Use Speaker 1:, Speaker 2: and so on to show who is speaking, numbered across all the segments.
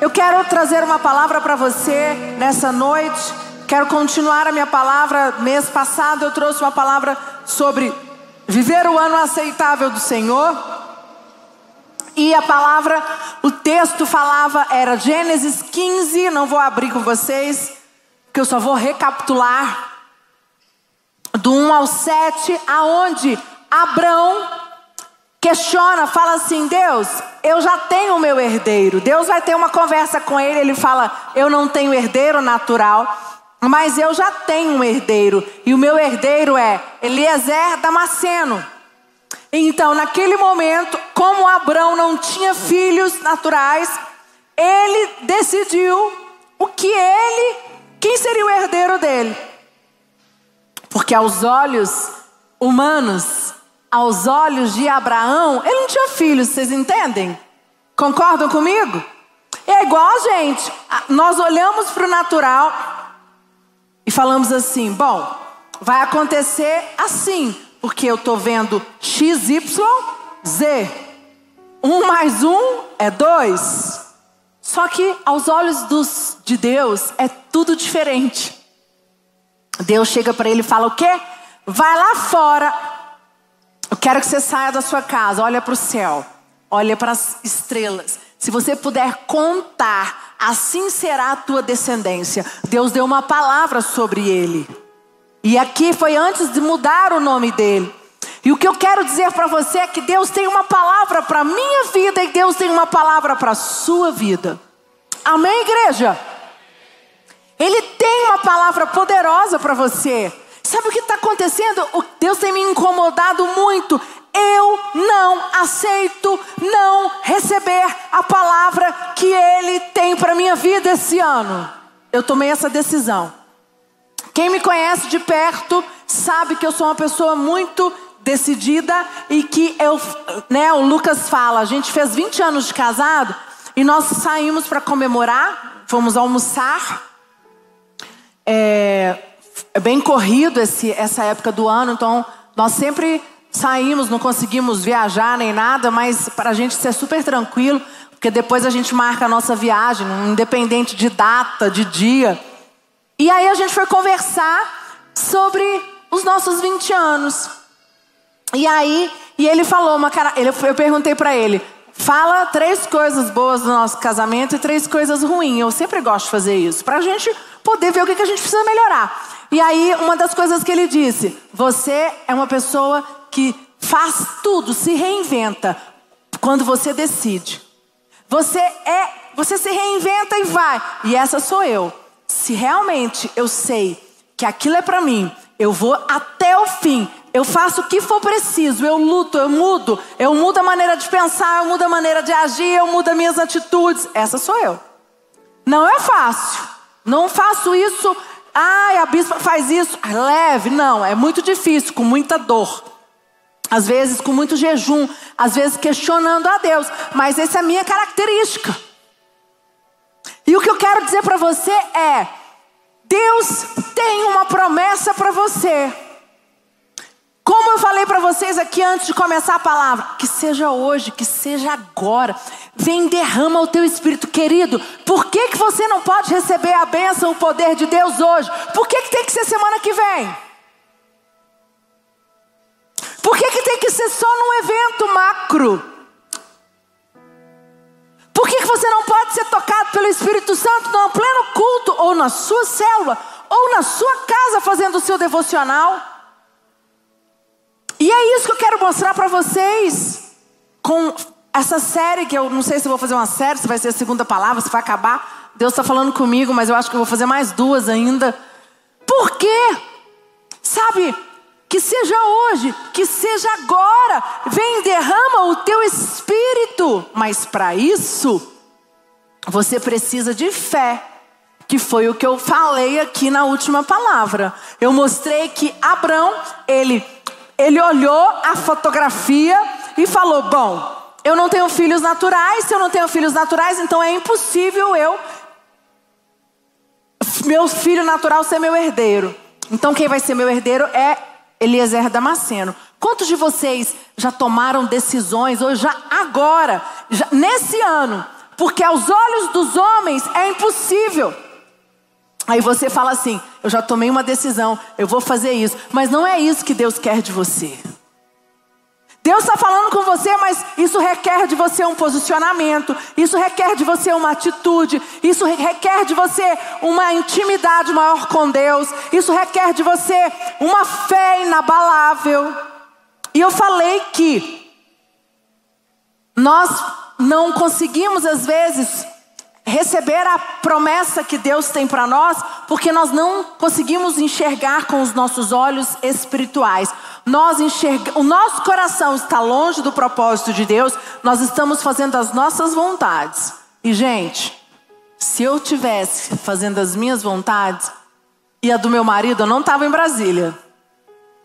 Speaker 1: Eu quero trazer uma palavra para você nessa noite. Quero continuar a minha palavra. Mês passado eu trouxe uma palavra sobre viver o ano aceitável do Senhor. E a palavra, o texto falava, era Gênesis 15. Não vou abrir com vocês, porque eu só vou recapitular. Do 1 ao 7, aonde Abraão questiona, fala assim: Deus, eu já tenho o meu herdeiro. Deus vai ter uma conversa com ele. Ele fala: Eu não tenho herdeiro natural, mas eu já tenho um herdeiro. E o meu herdeiro é Eliezer Damasceno. Então, naquele momento, como Abraão não tinha filhos naturais, ele decidiu o que ele, quem seria o herdeiro dele. Porque aos olhos humanos, aos olhos de Abraão, ele não tinha filhos, vocês entendem? Concordam comigo? É igual gente. Nós olhamos para o natural e falamos assim: bom, vai acontecer assim, porque eu estou vendo X, Y, Z. Um mais um é dois. Só que aos olhos dos, de Deus é tudo diferente. Deus chega para ele e fala: o quê? Vai lá fora quero que você saia da sua casa, olha para o céu, olha para as estrelas. Se você puder contar, assim será a tua descendência. Deus deu uma palavra sobre ele. E aqui foi antes de mudar o nome dele. E o que eu quero dizer para você é que Deus tem uma palavra para minha vida e Deus tem uma palavra para sua vida. Amém, igreja? Ele tem uma palavra poderosa para você. Sabe o que está acontecendo? O Deus tem me incomodado muito. Eu não aceito não receber a palavra que Ele tem para minha vida esse ano. Eu tomei essa decisão. Quem me conhece de perto sabe que eu sou uma pessoa muito decidida e que eu, né, o Lucas fala, a gente fez 20 anos de casado e nós saímos para comemorar, fomos almoçar. É, é bem corrido esse, essa época do ano, então nós sempre saímos, não conseguimos viajar nem nada, mas para a gente ser super tranquilo, porque depois a gente marca a nossa viagem, independente de data, de dia. E aí a gente foi conversar sobre os nossos 20 anos. E aí, e ele falou uma cara, ele, eu perguntei para ele, fala três coisas boas do nosso casamento e três coisas ruins. Eu sempre gosto de fazer isso, para a gente poder ver o que, que a gente precisa melhorar. E aí, uma das coisas que ele disse: você é uma pessoa que faz tudo, se reinventa quando você decide. Você é, você se reinventa e vai. E essa sou eu. Se realmente eu sei que aquilo é para mim, eu vou até o fim. Eu faço o que for preciso, eu luto, eu mudo, eu mudo a maneira de pensar, eu mudo a maneira de agir, eu mudo as minhas atitudes. Essa sou eu. Não é fácil. Não faço isso Ai, a bispa faz isso. É leve. Não, é muito difícil, com muita dor. Às vezes com muito jejum, às vezes questionando a Deus. Mas essa é a minha característica. E o que eu quero dizer para você é: Deus tem uma promessa para você. Como eu falei para vocês aqui antes de começar a palavra, que seja hoje, que seja agora. Vem derrama o teu espírito querido. Por que, que você não pode receber a bênção, o poder de Deus hoje? Por que, que tem que ser semana que vem? Por que, que tem que ser só num evento macro? Por que, que você não pode ser tocado pelo Espírito Santo no pleno culto, ou na sua célula, ou na sua casa fazendo o seu devocional? E é isso que eu quero mostrar para vocês com essa série que eu não sei se vou fazer uma série, se vai ser a segunda palavra, se vai acabar. Deus está falando comigo, mas eu acho que eu vou fazer mais duas ainda. Por quê? Sabe? Que seja hoje, que seja agora. Vem, derrama o teu espírito. Mas para isso, você precisa de fé. Que foi o que eu falei aqui na última palavra. Eu mostrei que Abraão, ele ele olhou a fotografia e falou: Bom, eu não tenho filhos naturais, se eu não tenho filhos naturais, então é impossível eu, meu filho natural, ser meu herdeiro. Então quem vai ser meu herdeiro é Eliezer Damasceno. Quantos de vocês já tomaram decisões, ou já agora, já, nesse ano, porque aos olhos dos homens é impossível. Aí você fala assim: eu já tomei uma decisão, eu vou fazer isso, mas não é isso que Deus quer de você. Deus está falando com você, mas isso requer de você um posicionamento, isso requer de você uma atitude, isso requer de você uma intimidade maior com Deus, isso requer de você uma fé inabalável. E eu falei que nós não conseguimos, às vezes, receber a promessa que Deus tem para nós, porque nós não conseguimos enxergar com os nossos olhos espirituais. Nós enxerga... O nosso coração está longe do propósito de Deus, nós estamos fazendo as nossas vontades. E, gente, se eu tivesse fazendo as minhas vontades e a do meu marido, eu não estava em Brasília.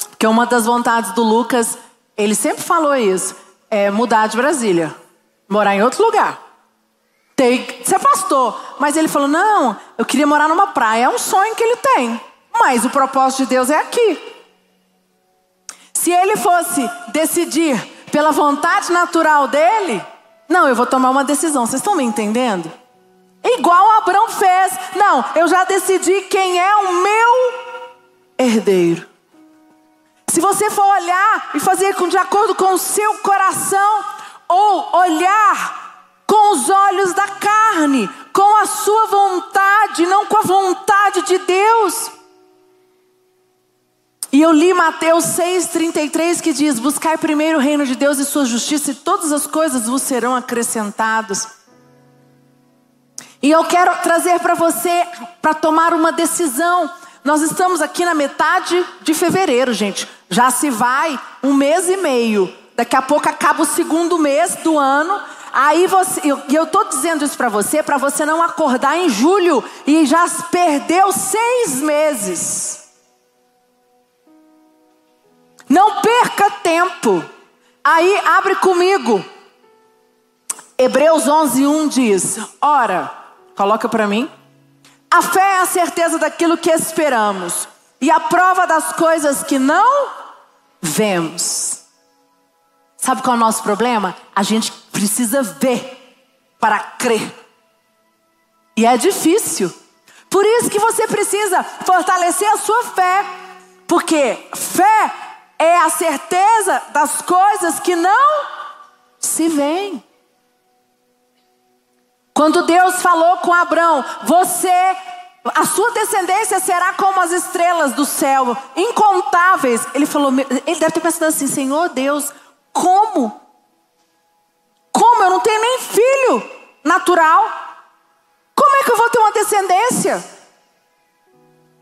Speaker 1: Porque uma das vontades do Lucas, ele sempre falou isso, é mudar de Brasília, morar em outro lugar. Tem ser pastor. Mas ele falou: não, eu queria morar numa praia. É um sonho que ele tem. Mas o propósito de Deus é aqui. Se ele fosse decidir pela vontade natural dele, não, eu vou tomar uma decisão. Vocês estão me entendendo? Igual Abraão fez. Não, eu já decidi quem é o meu herdeiro. Se você for olhar e fazer de acordo com o seu coração, ou olhar com os olhos da carne, com a sua vontade, não com a vontade de Deus, e eu li Mateus 6,33 que diz: Buscai primeiro o reino de Deus e sua justiça, e todas as coisas vos serão acrescentadas. E eu quero trazer para você, para tomar uma decisão. Nós estamos aqui na metade de fevereiro, gente. Já se vai um mês e meio. Daqui a pouco acaba o segundo mês do ano. Aí você, eu, eu tô dizendo isso para você, para você não acordar em julho e já perdeu seis meses. Não perca tempo. Aí abre comigo. Hebreus 11:1 diz: Ora, coloca para mim. A fé é a certeza daquilo que esperamos e a prova das coisas que não vemos. Sabe qual é o nosso problema? A gente precisa ver para crer. E é difícil. Por isso que você precisa fortalecer a sua fé. Porque fé é a certeza das coisas que não se veem. Quando Deus falou com Abraão, você, a sua descendência será como as estrelas do céu, incontáveis. Ele falou, ele deve ter pensado assim, Senhor Deus, como? Como? Eu não tenho nem filho natural. Como é que eu vou ter uma descendência?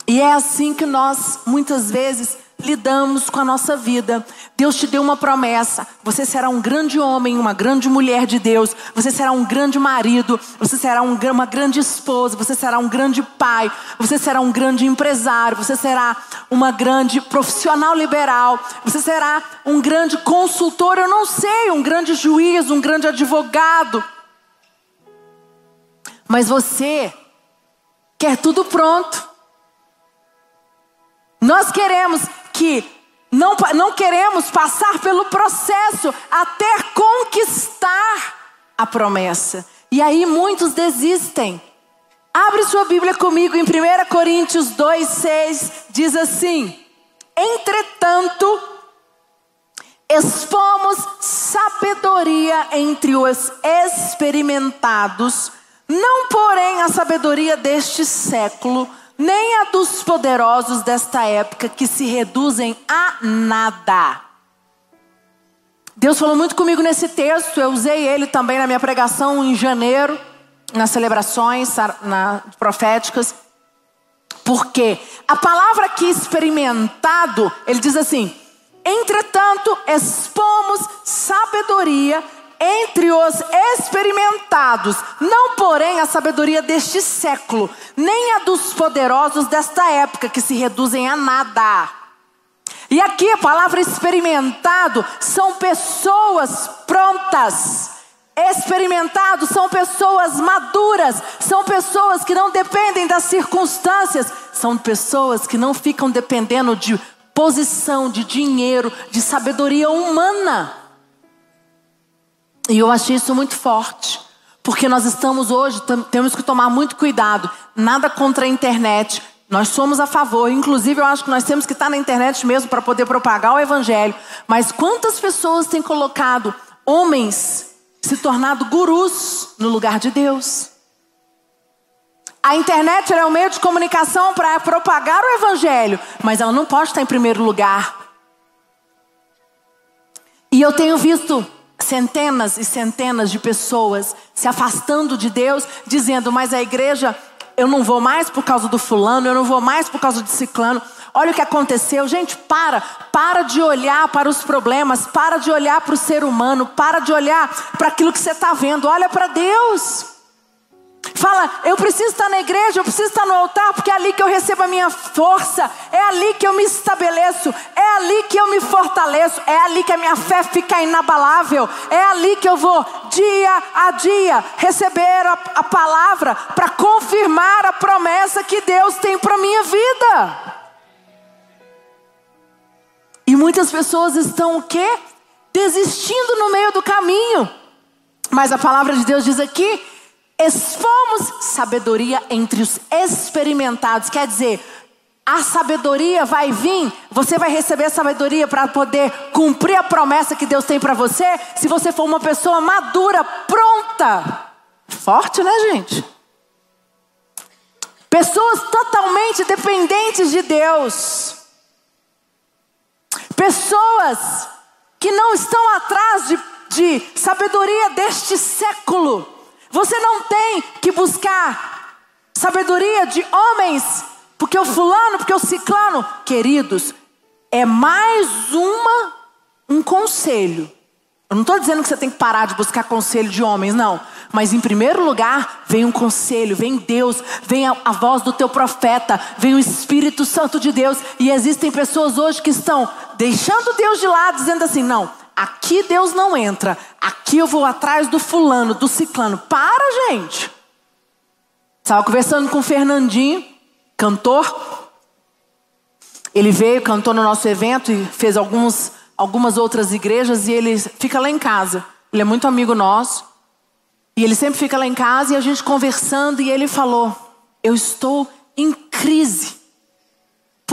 Speaker 1: E é assim que nós, muitas vezes, lidamos com a nossa vida. Deus te deu uma promessa: você será um grande homem, uma grande mulher de Deus, você será um grande marido, você será um, uma grande esposa, você será um grande pai, você será um grande empresário, você será uma grande profissional liberal, você será um grande consultor, eu não sei, um grande juiz, um grande advogado. Mas você quer tudo pronto. Nós queremos que não, não queremos passar pelo processo até conquistar a promessa. E aí muitos desistem. Abre sua Bíblia comigo em 1 Coríntios 2,6, diz assim: Entretanto, expomos sabedoria entre os experimentados, não porém a sabedoria deste século nem a dos poderosos desta época que se reduzem a nada. Deus falou muito comigo nesse texto, eu usei ele também na minha pregação em janeiro, nas celebrações na, proféticas. Porque a palavra aqui experimentado, ele diz assim: entretanto, expomos sabedoria entre os experimentados, não porém a sabedoria deste século, nem a dos poderosos desta época, que se reduzem a nada. E aqui a palavra experimentado são pessoas prontas. Experimentados são pessoas maduras, são pessoas que não dependem das circunstâncias, são pessoas que não ficam dependendo de posição, de dinheiro, de sabedoria humana. E eu achei isso muito forte. Porque nós estamos hoje, temos que tomar muito cuidado. Nada contra a internet. Nós somos a favor. Inclusive, eu acho que nós temos que estar na internet mesmo para poder propagar o evangelho. Mas quantas pessoas têm colocado homens se tornado gurus no lugar de Deus? A internet é um meio de comunicação para propagar o evangelho, mas ela não pode estar em primeiro lugar. E eu tenho visto centenas e centenas de pessoas se afastando de Deus, dizendo: Mas a igreja, eu não vou mais por causa do fulano, eu não vou mais por causa de ciclano. Olha o que aconteceu, gente, para, para de olhar para os problemas, para de olhar para o ser humano, para de olhar para aquilo que você está vendo, olha para Deus. Fala, eu preciso estar na igreja, eu preciso estar no altar, porque é ali que eu recebo a minha força, é ali que eu me estabeleço, é ali que eu me fortaleço, é ali que a minha fé fica inabalável, é ali que eu vou, dia a dia, receber a, a palavra para confirmar a promessa que Deus tem para minha vida. E muitas pessoas estão o quê? Desistindo no meio do caminho. Mas a palavra de Deus diz aqui Expomos sabedoria entre os experimentados. Quer dizer, a sabedoria vai vir, você vai receber sabedoria para poder cumprir a promessa que Deus tem para você, se você for uma pessoa madura, pronta. Forte, né, gente? Pessoas totalmente dependentes de Deus. Pessoas que não estão atrás de, de sabedoria deste século você não tem que buscar sabedoria de homens, porque o fulano, porque o ciclano, queridos, é mais uma um conselho. Eu não estou dizendo que você tem que parar de buscar conselho de homens, não. Mas em primeiro lugar, vem um conselho, vem Deus, vem a, a, voz do teu profeta, vem o Espírito Santo de Deus. E existem pessoas hoje que estão deixando Deus de lado, dizendo assim: não, Aqui Deus não entra. Aqui eu vou atrás do fulano, do ciclano. Para, gente. Estava conversando com o Fernandinho, cantor. Ele veio, cantou no nosso evento e fez alguns, algumas outras igrejas e ele fica lá em casa. Ele é muito amigo nosso. E ele sempre fica lá em casa e a gente conversando e ele falou: Eu estou em crise.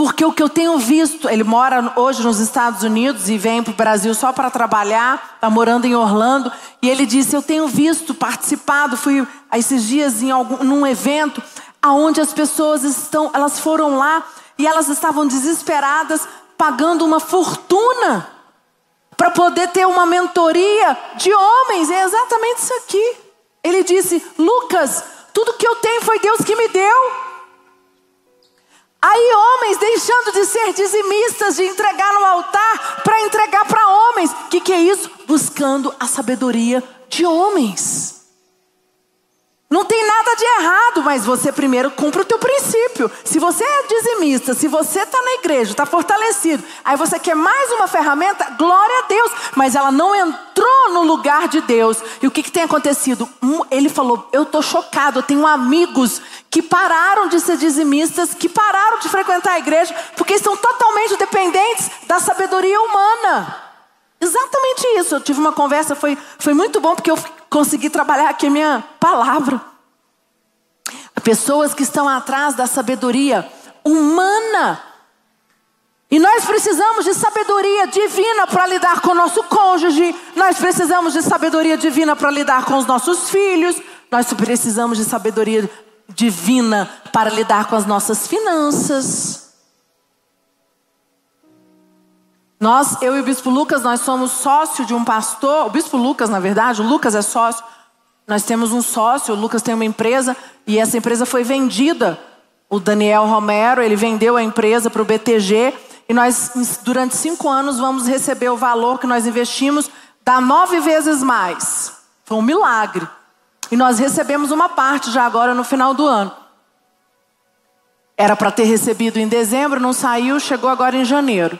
Speaker 1: Porque o que eu tenho visto, ele mora hoje nos Estados Unidos e vem para o Brasil só para trabalhar, está morando em Orlando, e ele disse: Eu tenho visto, participado, fui esses dias em algum, num evento, aonde as pessoas estão, elas foram lá e elas estavam desesperadas, pagando uma fortuna para poder ter uma mentoria de homens. É exatamente isso aqui. Ele disse: Lucas, tudo que eu tenho foi Deus que me deu. Aí homens deixando de ser dizimistas, de entregar no altar, para entregar para homens. O que, que é isso? Buscando a sabedoria de homens. Não tem nada de errado, mas você primeiro cumpre o teu princípio. Se você é dizimista, se você está na igreja, está fortalecido, aí você quer mais uma ferramenta, glória a Deus, mas ela não entrou no lugar de Deus. E o que, que tem acontecido? Ele falou: Eu estou chocado, eu tenho amigos que pararam de ser dizimistas, que pararam de frequentar a igreja, porque estão totalmente dependentes da sabedoria humana. Exatamente isso. Eu tive uma conversa, foi, foi muito bom, porque eu consegui trabalhar aqui minha palavra. Pessoas que estão atrás da sabedoria humana. E nós precisamos de sabedoria divina para lidar com o nosso cônjuge, nós precisamos de sabedoria divina para lidar com os nossos filhos, nós precisamos de sabedoria divina para lidar com as nossas finanças. Nós, eu e o bispo Lucas, nós somos sócio de um pastor, o bispo Lucas, na verdade, o Lucas é sócio. Nós temos um sócio, o Lucas tem uma empresa e essa empresa foi vendida. O Daniel Romero, ele vendeu a empresa para o BTG e nós, durante cinco anos, vamos receber o valor que nós investimos, dá nove vezes mais. Foi um milagre. E nós recebemos uma parte já agora no final do ano. Era para ter recebido em dezembro, não saiu, chegou agora em janeiro.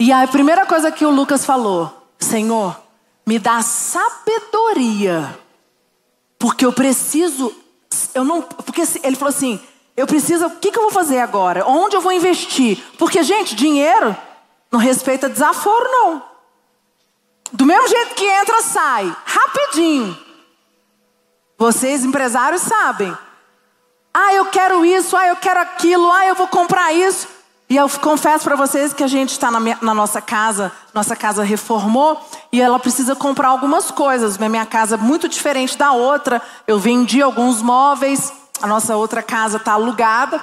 Speaker 1: E a primeira coisa que o Lucas falou: Senhor, me dá sabedoria, porque eu preciso, eu não, porque ele falou assim, eu preciso, o que, que eu vou fazer agora? Onde eu vou investir? Porque gente, dinheiro não respeita desaforo não. Do mesmo jeito que entra, sai, rapidinho. Vocês, empresários, sabem. Ah, eu quero isso, ah, eu quero aquilo, ah, eu vou comprar isso. E eu confesso para vocês que a gente está na, na, nossa casa, nossa casa reformou e ela precisa comprar algumas coisas. Minha casa é muito diferente da outra. Eu vendi alguns móveis, a nossa outra casa está alugada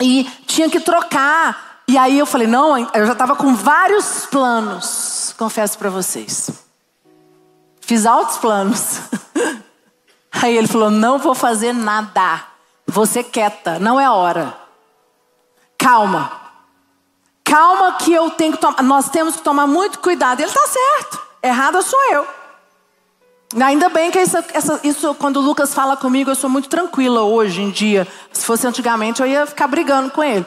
Speaker 1: e tinha que trocar. E aí eu falei, não, eu já estava com vários planos, confesso para vocês. Fiz altos planos. Aí ele falou, não vou fazer nada. Você quieta, não é hora. Calma. Calma que eu tenho que tomar. Nós temos que tomar muito cuidado. Ele está certo. Errada sou eu. Ainda bem que isso, essa, isso, quando o Lucas fala comigo, eu sou muito tranquila hoje em dia. Se fosse antigamente, eu ia ficar brigando com ele.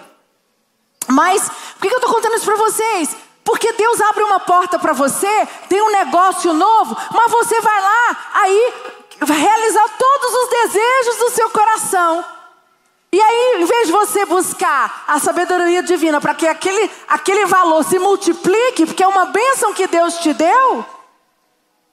Speaker 1: Mas, por que eu estou contando isso para vocês? Porque Deus abre uma porta para você, tem um negócio novo, mas você vai lá, aí realizar todos os desejos do seu coração. E aí, em vez de você buscar a sabedoria divina para que aquele, aquele valor se multiplique, porque é uma bênção que Deus te deu,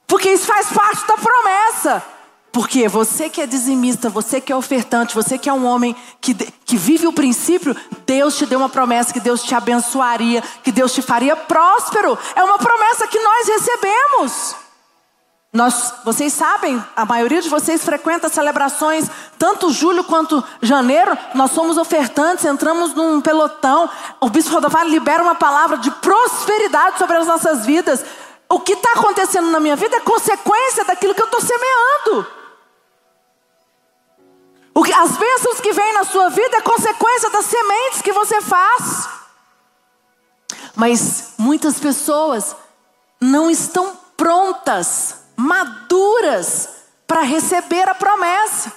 Speaker 1: porque isso faz parte da promessa. Porque você que é dizimista, você que é ofertante, você que é um homem que, que vive o princípio, Deus te deu uma promessa que Deus te abençoaria, que Deus te faria próspero. É uma promessa que nós recebemos. Nós, vocês sabem, a maioria de vocês frequenta celebrações, tanto julho quanto janeiro, nós somos ofertantes, entramos num pelotão. O bispo Rodovalho libera uma palavra de prosperidade sobre as nossas vidas. O que está acontecendo na minha vida é consequência daquilo que eu estou semeando. O que, as bênçãos que vêm na sua vida é consequência das sementes que você faz. Mas muitas pessoas não estão prontas maduras para receber a promessa.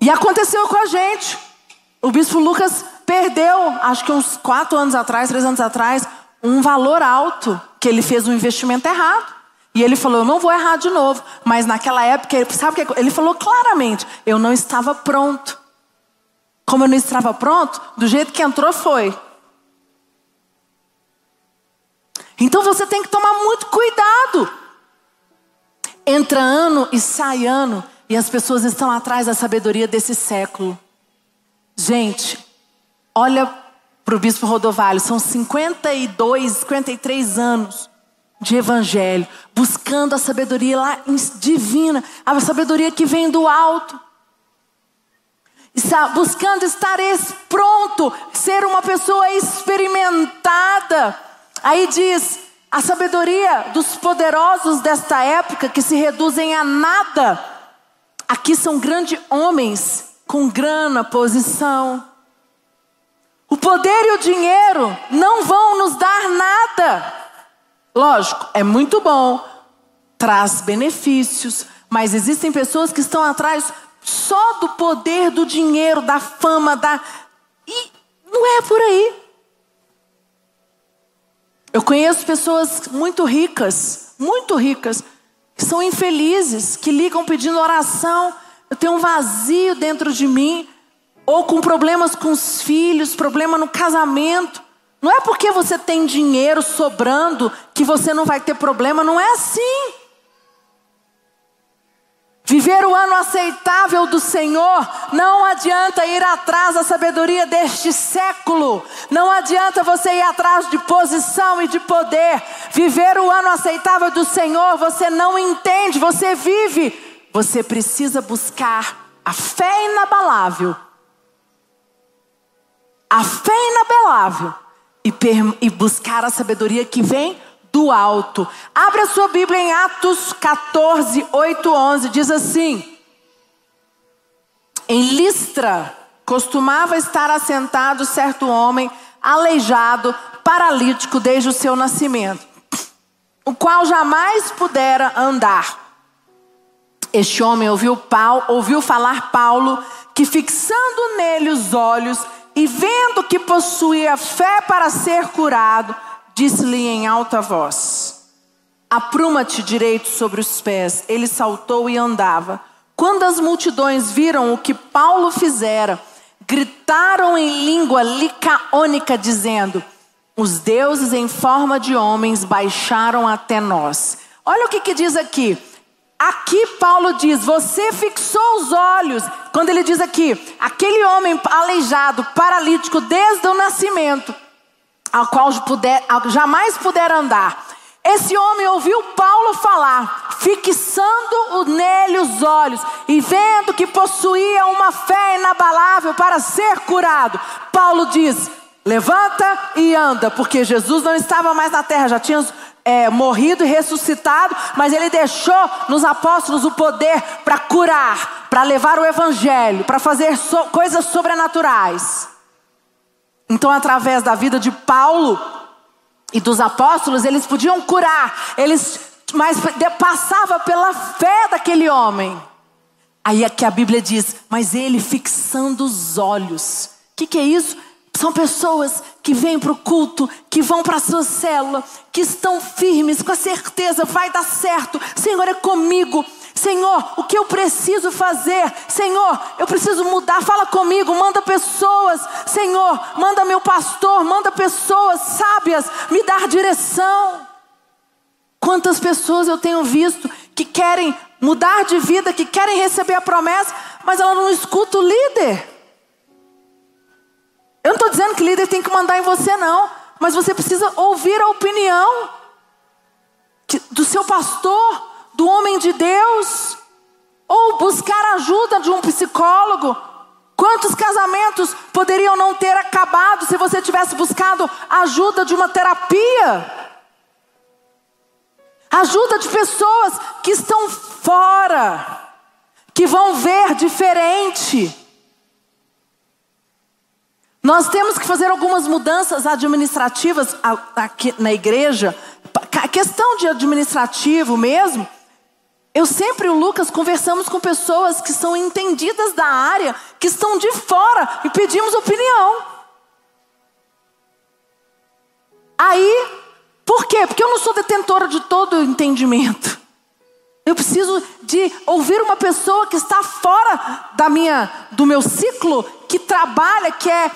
Speaker 1: E aconteceu com a gente. O bispo Lucas perdeu, acho que uns quatro anos atrás, três anos atrás, um valor alto, que ele fez um investimento errado. E ele falou: Eu não vou errar de novo. Mas naquela época, sabe o que ele falou claramente? Eu não estava pronto. Como eu não estava pronto, do jeito que entrou foi. Então você tem que tomar muito cuidado. Entra ano e sai ano, e as pessoas estão atrás da sabedoria desse século. Gente, olha para o bispo Rodovalho, são 52, 53 anos de evangelho, buscando a sabedoria lá divina, a sabedoria que vem do alto. Está buscando estar pronto, ser uma pessoa experimentada Aí diz: a sabedoria dos poderosos desta época que se reduzem a nada. Aqui são grandes homens com grana, posição. O poder e o dinheiro não vão nos dar nada. Lógico, é muito bom, traz benefícios, mas existem pessoas que estão atrás só do poder, do dinheiro, da fama, da. E não é por aí. Eu conheço pessoas muito ricas, muito ricas, que são infelizes, que ligam pedindo oração. Eu tenho um vazio dentro de mim, ou com problemas com os filhos, problema no casamento. Não é porque você tem dinheiro sobrando que você não vai ter problema, não é assim. Viver o ano aceitável do Senhor, não adianta ir atrás da sabedoria deste século, não adianta você ir atrás de posição e de poder. Viver o ano aceitável do Senhor, você não entende, você vive. Você precisa buscar a fé inabalável, a fé inabalável e, e buscar a sabedoria que vem do alto. Abra sua Bíblia em Atos 14, 8, 11. Diz assim: Em Listra costumava estar assentado certo homem, aleijado, paralítico desde o seu nascimento, o qual jamais pudera andar. Este homem ouviu, Paulo, ouviu falar Paulo, que fixando nele os olhos e vendo que possuía fé para ser curado, disse-lhe em alta voz: Apruma-te direito sobre os pés. Ele saltou e andava. Quando as multidões viram o que Paulo fizera, gritaram em língua licaônica, dizendo: Os deuses em forma de homens baixaram até nós. Olha o que, que diz aqui. Aqui Paulo diz: Você fixou os olhos. Quando ele diz aqui, aquele homem aleijado, paralítico desde o nascimento, ao qual puder, jamais puder andar. Esse homem ouviu Paulo falar, fixando nele os olhos e vendo que possuía uma fé inabalável para ser curado. Paulo diz: Levanta e anda, porque Jesus não estava mais na terra, já tinha é, morrido e ressuscitado, mas ele deixou nos apóstolos o poder para curar, para levar o evangelho, para fazer so, coisas sobrenaturais. Então, através da vida de Paulo e dos apóstolos, eles podiam curar, eles mas passava pela fé daquele homem. Aí é que a Bíblia diz, mas ele fixando os olhos. O que, que é isso? São pessoas que vêm para o culto, que vão para a sua célula, que estão firmes, com a certeza, vai dar certo, Senhor é comigo. Senhor, o que eu preciso fazer? Senhor, eu preciso mudar. Fala comigo, manda pessoas. Senhor, manda meu pastor, manda pessoas sábias me dar direção. Quantas pessoas eu tenho visto que querem mudar de vida, que querem receber a promessa, mas ela não escuta o líder. Eu não estou dizendo que líder tem que mandar em você, não. Mas você precisa ouvir a opinião do seu pastor, do homem de Deus. Ou buscar ajuda de um psicólogo. Quantos casamentos poderiam não ter acabado se você tivesse buscado ajuda de uma terapia? Ajuda de pessoas que estão fora, que vão ver diferente. Nós temos que fazer algumas mudanças administrativas aqui na igreja. A questão de administrativo mesmo. Eu sempre e o Lucas conversamos com pessoas que são entendidas da área, que estão de fora e pedimos opinião. Aí, por quê? Porque eu não sou detentora de todo o entendimento. Eu preciso de ouvir uma pessoa que está fora da minha, do meu ciclo, que trabalha, que é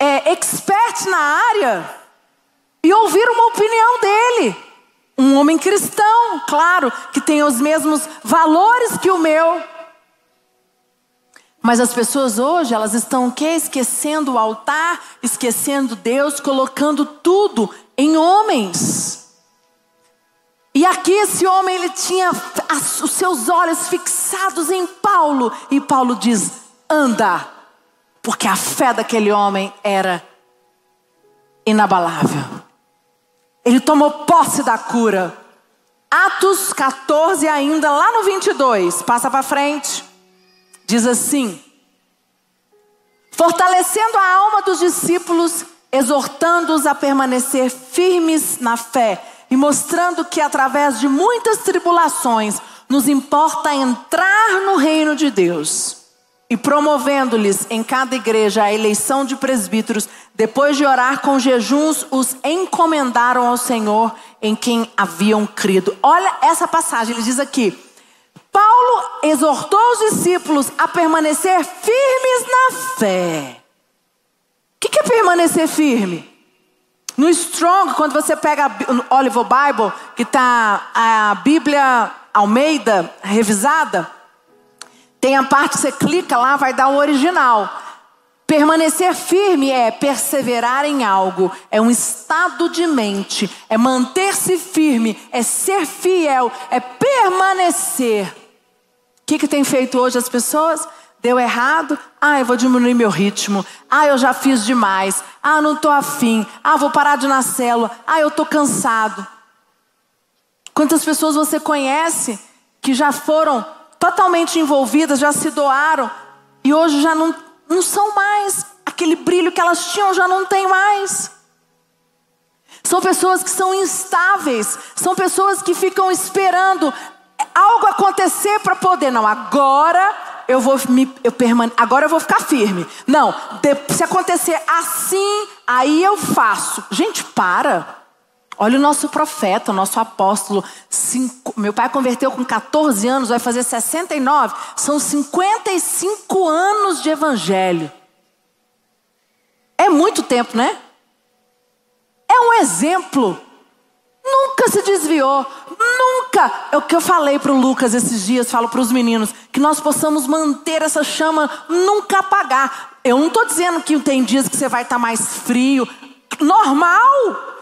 Speaker 1: é, expert na área e ouvir uma opinião dele. Um homem cristão, claro, que tem os mesmos valores que o meu. Mas as pessoas hoje, elas estão o quê? Esquecendo o altar, esquecendo Deus, colocando tudo em homens. E aqui esse homem, ele tinha os seus olhos fixados em Paulo. E Paulo diz: anda. Porque a fé daquele homem era inabalável. Ele tomou posse da cura. Atos 14, ainda lá no 22, passa para frente. Diz assim: Fortalecendo a alma dos discípulos, exortando-os a permanecer firmes na fé e mostrando que através de muitas tribulações nos importa entrar no reino de Deus e promovendo-lhes em cada igreja a eleição de presbíteros, depois de orar com jejuns, os encomendaram ao Senhor em quem haviam crido. Olha essa passagem, ele diz aqui: Paulo exortou os discípulos a permanecer firmes na fé. O que é permanecer firme? No Strong, quando você pega o Oliver Bible, que está a Bíblia Almeida revisada, tem a parte que você clica lá, vai dar o original. Permanecer firme é perseverar em algo, é um estado de mente, é manter-se firme, é ser fiel, é permanecer. O que, que tem feito hoje as pessoas? Deu errado? Ah, eu vou diminuir meu ritmo. Ah, eu já fiz demais. Ah, não estou afim. Ah, vou parar de ir na célula. Ah, eu estou cansado. Quantas pessoas você conhece que já foram totalmente envolvidas, já se doaram e hoje já não, não são mais. Aquele brilho que elas tinham já não tem mais. São pessoas que são instáveis, são pessoas que ficam esperando algo acontecer para poder. Não, agora eu vou me, eu permane, agora eu vou ficar firme. Não, de, se acontecer assim, aí eu faço. Gente, para. Olha o nosso profeta, o nosso apóstolo. Cinco, meu pai converteu com 14 anos, vai fazer 69. São 55 anos de evangelho. É muito tempo, né? É um exemplo. nunca se desviou, nunca. É o que eu falei para o Lucas esses dias, falo para os meninos, que nós possamos manter essa chama, nunca apagar. Eu não estou dizendo que tem dias que você vai estar tá mais frio, normal.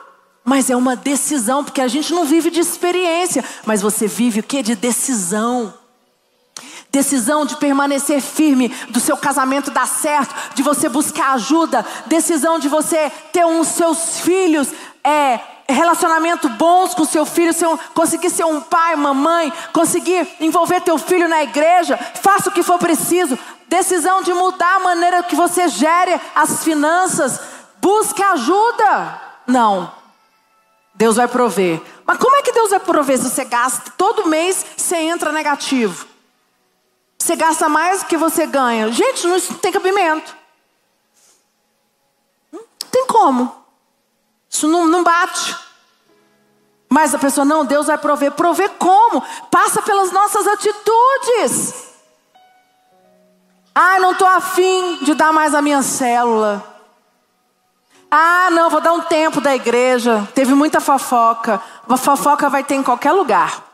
Speaker 1: Mas é uma decisão, porque a gente não vive de experiência, mas você vive o que? De decisão. Decisão de permanecer firme, do seu casamento dar certo, de você buscar ajuda, decisão de você ter uns seus filhos, é, relacionamento bons com seu filho, um, conseguir ser um pai, uma mãe, conseguir envolver teu filho na igreja, faça o que for preciso. Decisão de mudar a maneira que você gere as finanças, busque ajuda. Não, Deus vai prover. Mas como é que Deus vai prover se você gasta todo mês, você entra negativo? Você gasta mais do que você ganha. Gente, isso não tem cabimento. Não tem como. Isso não, não bate. Mas a pessoa, não, Deus vai prover. Prover como? Passa pelas nossas atitudes. Ah, não estou afim de dar mais a minha célula. Ah, não, vou dar um tempo da igreja. Teve muita fofoca. A fofoca vai ter em qualquer lugar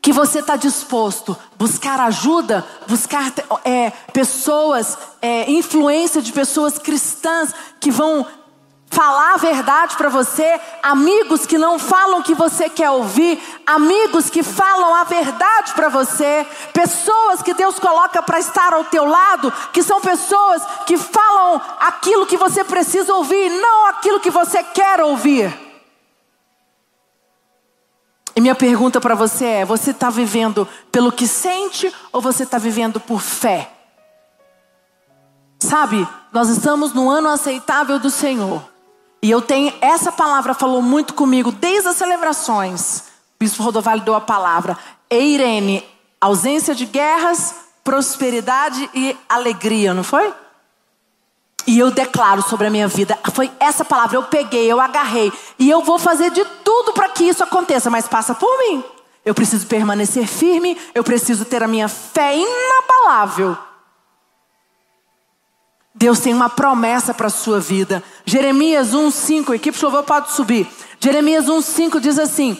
Speaker 1: que você está disposto buscar ajuda, buscar é, pessoas, é, influência de pessoas cristãs que vão falar a verdade para você, amigos que não falam o que você quer ouvir, amigos que falam a verdade para você, pessoas que Deus coloca para estar ao teu lado, que são pessoas que falam aquilo que você precisa ouvir, não aquilo que você quer ouvir. E minha pergunta para você é: você está vivendo pelo que sente ou você está vivendo por fé? Sabe, nós estamos no ano aceitável do Senhor. E eu tenho, essa palavra falou muito comigo desde as celebrações. O bispo Rodovalho deu a palavra. Eirene, ausência de guerras, prosperidade e alegria, não foi? E eu declaro sobre a minha vida. Foi essa palavra, eu peguei, eu agarrei. E eu vou fazer de tudo para que isso aconteça, mas passa por mim. Eu preciso permanecer firme, eu preciso ter a minha fé inabalável. Deus tem uma promessa para a sua vida. Jeremias 1,5, equipe de louvor pode subir. Jeremias 1,5 diz assim: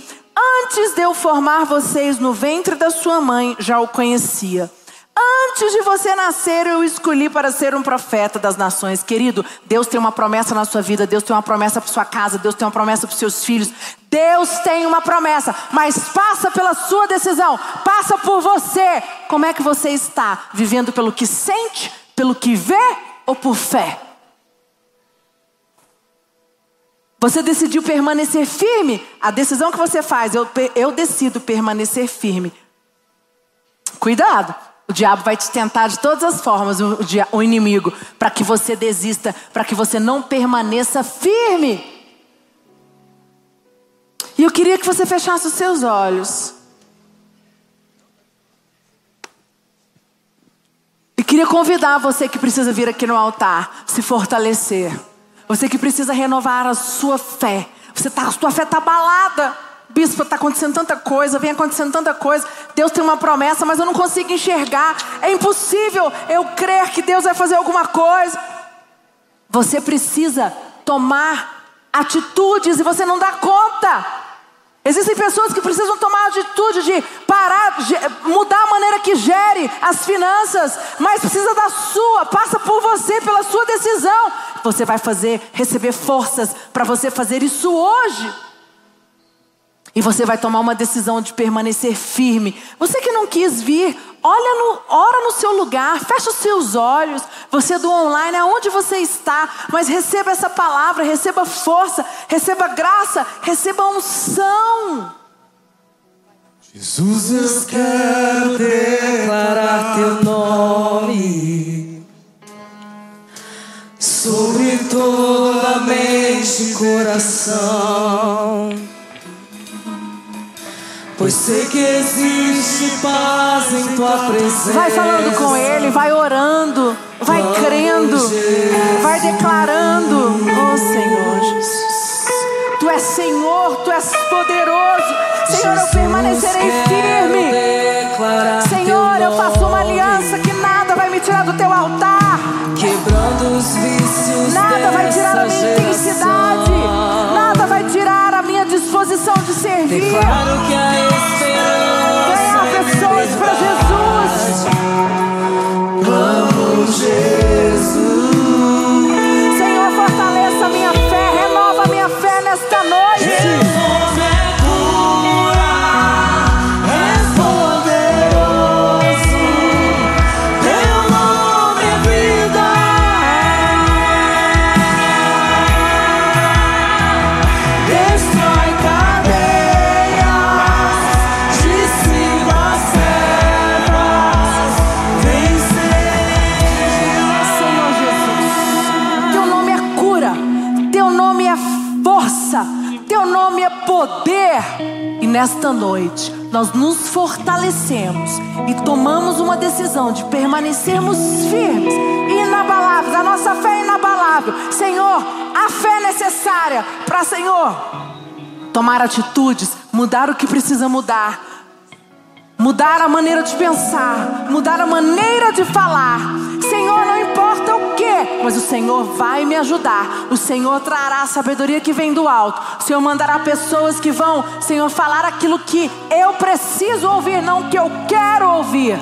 Speaker 1: Antes de eu formar vocês no ventre da sua mãe, já o conhecia. Antes de você nascer, eu escolhi para ser um profeta das nações. Querido, Deus tem uma promessa na sua vida, Deus tem uma promessa para sua casa, Deus tem uma promessa para seus filhos. Deus tem uma promessa, mas passa pela sua decisão, passa por você. Como é que você está? Vivendo pelo que sente, pelo que vê ou por fé? Você decidiu permanecer firme? A decisão que você faz, eu, eu decido permanecer firme. Cuidado. O diabo vai te tentar de todas as formas, o, o inimigo, para que você desista, para que você não permaneça firme. E eu queria que você fechasse os seus olhos. Queria convidar você que precisa vir aqui no altar, se fortalecer. Você que precisa renovar a sua fé. Você tá, a sua fé está abalada. Bispo, está acontecendo tanta coisa, vem acontecendo tanta coisa. Deus tem uma promessa, mas eu não consigo enxergar. É impossível eu crer que Deus vai fazer alguma coisa. Você precisa tomar atitudes e você não dá conta. Existem pessoas que precisam tomar a atitude de parar, mudar a maneira que gere as finanças, mas precisa da sua, passa por você, pela sua decisão. Você vai fazer, receber forças para você fazer isso hoje. E você vai tomar uma decisão de permanecer firme. Você que não quis vir, olha no, ora no seu lugar, fecha os seus olhos. Você do online, aonde você está, mas receba essa palavra, receba força, receba graça, receba unção.
Speaker 2: Jesus, eu quero declarar teu nome sobre toda mente e coração. Pois sei que existe paz em tua presença.
Speaker 1: Vai falando com Ele, vai orando, vai crendo, vai declarando: Oh Senhor Jesus, Tu és Senhor, Tu és poderoso. Senhor, eu permanecerei firme. Senhor, eu faço uma aliança que nada vai me tirar do Teu altar.
Speaker 2: Quebrando os vícios.
Speaker 1: Nada vai tirar a minha intensidade. Nada vai tirar nesta noite nós nos fortalecemos e tomamos uma decisão de permanecermos firmes, inabaláveis, a nossa fé é inabalável. Senhor, a fé necessária para, Senhor, tomar atitudes, mudar o que precisa mudar, mudar a maneira de pensar, mudar a maneira de falar. Senhor, não importa o que, mas o Senhor vai me ajudar. O Senhor trará a sabedoria que vem do alto. O Senhor mandará pessoas que vão, Senhor, falar aquilo que eu preciso ouvir, não o que eu quero ouvir.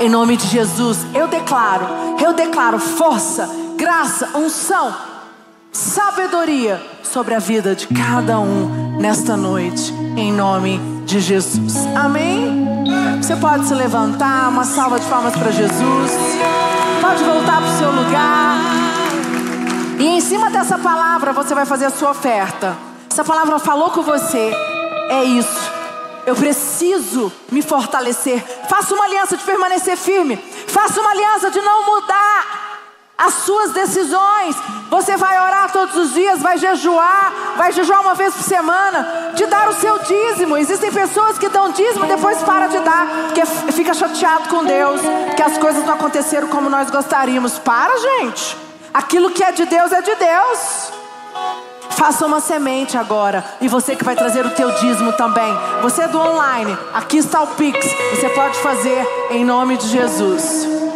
Speaker 1: Em nome de Jesus, eu declaro, eu declaro força, graça, unção, sabedoria sobre a vida de cada um nesta noite, em nome de Jesus. Amém? Você pode se levantar, uma salva de palmas para Jesus. Pode voltar para o seu lugar. E em cima dessa palavra você vai fazer a sua oferta. Essa palavra falou com você. É isso. Eu preciso me fortalecer. Faça uma aliança de permanecer firme. Faça uma aliança de não mudar as suas decisões. Você vai orar todos os dias, vai jejuar, vai jejuar uma vez por semana, de dar o seu dízimo. Existem pessoas que dão dízimo e depois para de dar, porque fica chateado com Deus, que as coisas não aconteceram como nós gostaríamos. Para, gente. Aquilo que é de Deus é de Deus. Faça uma semente agora. E você que vai trazer o teu dízimo também. Você é do online. Aqui está o Pix. Você pode fazer em nome de Jesus.